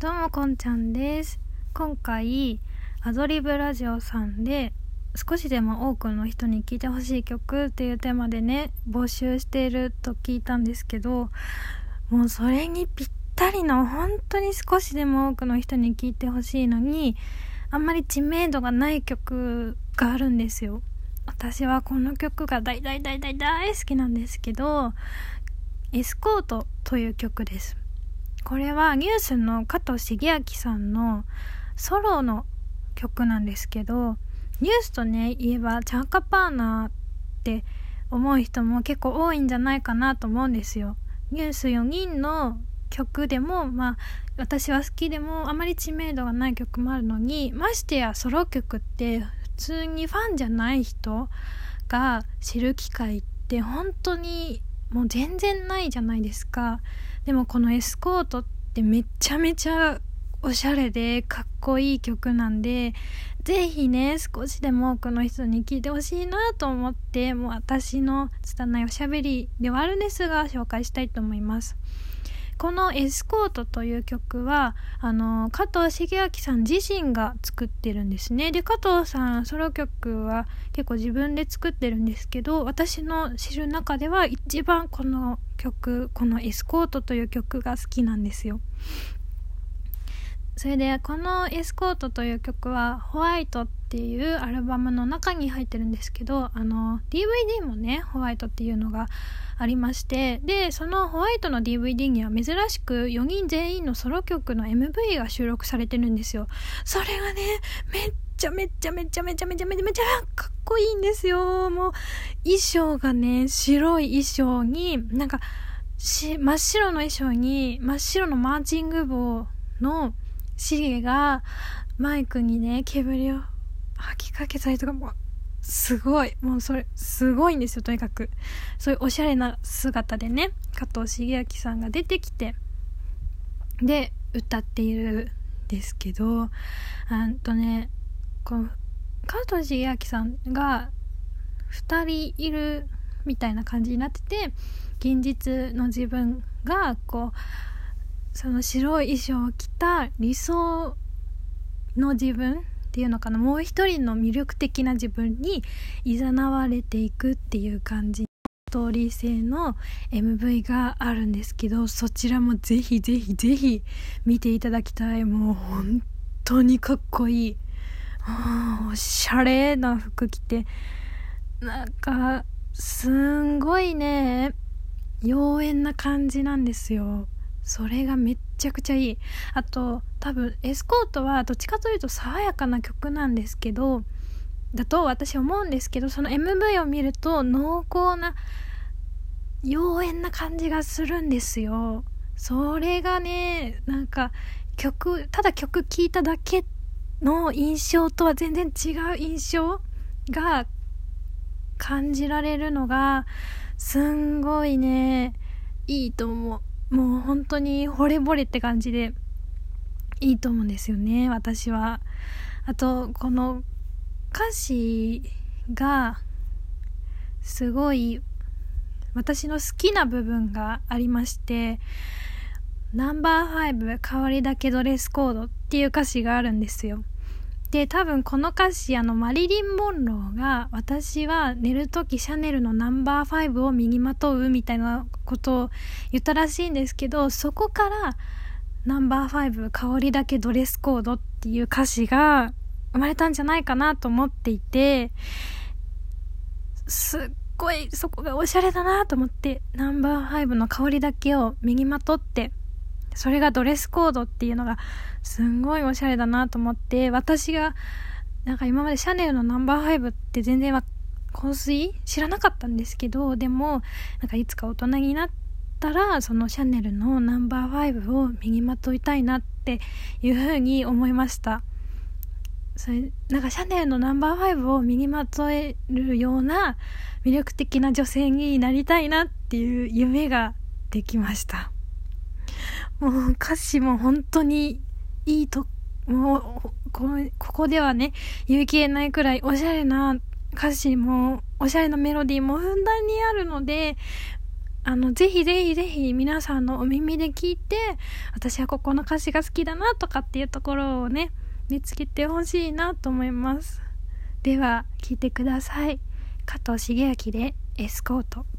どうもこんちゃんです。今回アドリブラジオさんで少しでも多くの人に聴いてほしい曲っていうテーマでね募集していると聞いたんですけどもうそれにぴったりの本当に少しでも多くの人に聴いてほしいのにあんまり知名度がない曲があるんですよ。私はこの曲が大大大大大好きなんですけどエスコートという曲です。これはニュースの加藤茂明さんのソロの曲なんですけどニュースとね言えばチャンカパーナーって思う人も結構多いんじゃないかなと思うんですよ。ニュース4人の曲でもまあ私は好きでもあまり知名度がない曲もあるのにましてやソロ曲って普通にファンじゃない人が知る機会って本当にもう全然ないじゃないですか。でもこのエスコートってめちゃめちゃおしゃれでかっこいい曲なんでぜひね少しでも多くの人に聴いてほしいなと思ってもう私の拙いおしゃべりではあるんですが紹介したいと思います。この「エスコート」という曲はあの加藤茂明さん自身が作ってるんですね。で加藤さんソロ曲は結構自分で作ってるんですけど私の知る中では一番この曲この「エスコート」という曲が好きなんですよ。それでこの「エスコート」という曲は「ホワイト」っていうアルバムの中に入ってるんですけどあの DVD もねホワイトっていうのがありましてでそのホワイトの DVD には珍しく4人全員のソロ曲の MV が収録されてるんですよ。それがねめっちゃめちゃめちゃめちゃめちゃめちゃめちゃかっこいいんですよ。もう衣装がね白い衣装になんか真っ白の衣装に真っ白のマーチング帽のシゲがマイクにね、煙を吐きかけたりとか、も、すごい。もうそれ、すごいんですよ、とにかく。そういうおしゃれな姿でね、加藤茂明さんが出てきて、で、歌っているんですけど、あとね、この、加藤茂明さんが2人いるみたいな感じになってて、現実の自分が、こう、その白い衣装を着た理想の自分っていうのかなもう一人の魅力的な自分に誘われていくっていう感じのストーリー性の MV があるんですけどそちらもぜひぜひぜひ見ていただきたい。もう本当にかっこいい。おしゃれな服着てなんかすんごいね妖艶な感じなんですよ。それがめっちゃくちゃいい。あと多分エスコートはどっちかというと爽やかな曲なんですけどだと私思うんですけどその MV を見ると濃厚な妖艶な感じがするんですよ。それがねなんか曲ただ曲聴いただけの印象とは全然違う印象が感じられるのがすんごいねいいと思う。もう本当に惚れ惚れって感じでいいと思うんですよね私は。あとこの歌詞がすごい私の好きな部分がありましてナンバー5変わりだけドレスコードっていう歌詞があるんですよ。で多分この歌詞あのマリリン・モンローが私は寝る時シャネルのナンバー5を身にまとうみたいなことを言ったらしいんですけどそこからナンバー5香りだけドレスコードっていう歌詞が生まれたんじゃないかなと思っていてすっごいそこがおしゃれだなと思ってナンバー5の香りだけを身にまとってそれがドレスコードっていうのがすんごいおしゃれだなと思って私がなんか今までシャネルのナンバー5って全然香水知らなかったんですけどでもなんかいつか大人になったらそのシャネルのナンバー5を身にまといたいなっていうふうに思いました。それなんかシャネルのナンバー5を身にまとえるような魅力的な女性になりたいなっていう夢ができました。もう歌詞も本当にいいと、もう、こ、ここではね、言い切れないくらいおしゃれな歌詞も、おしゃれなメロディーもふんだんにあるので、あの、ぜひぜひぜひ皆さんのお耳で聞いて、私はここの歌詞が好きだなとかっていうところをね、見つけてほしいなと思います。では、聞いてください。加藤茂明でエスコート。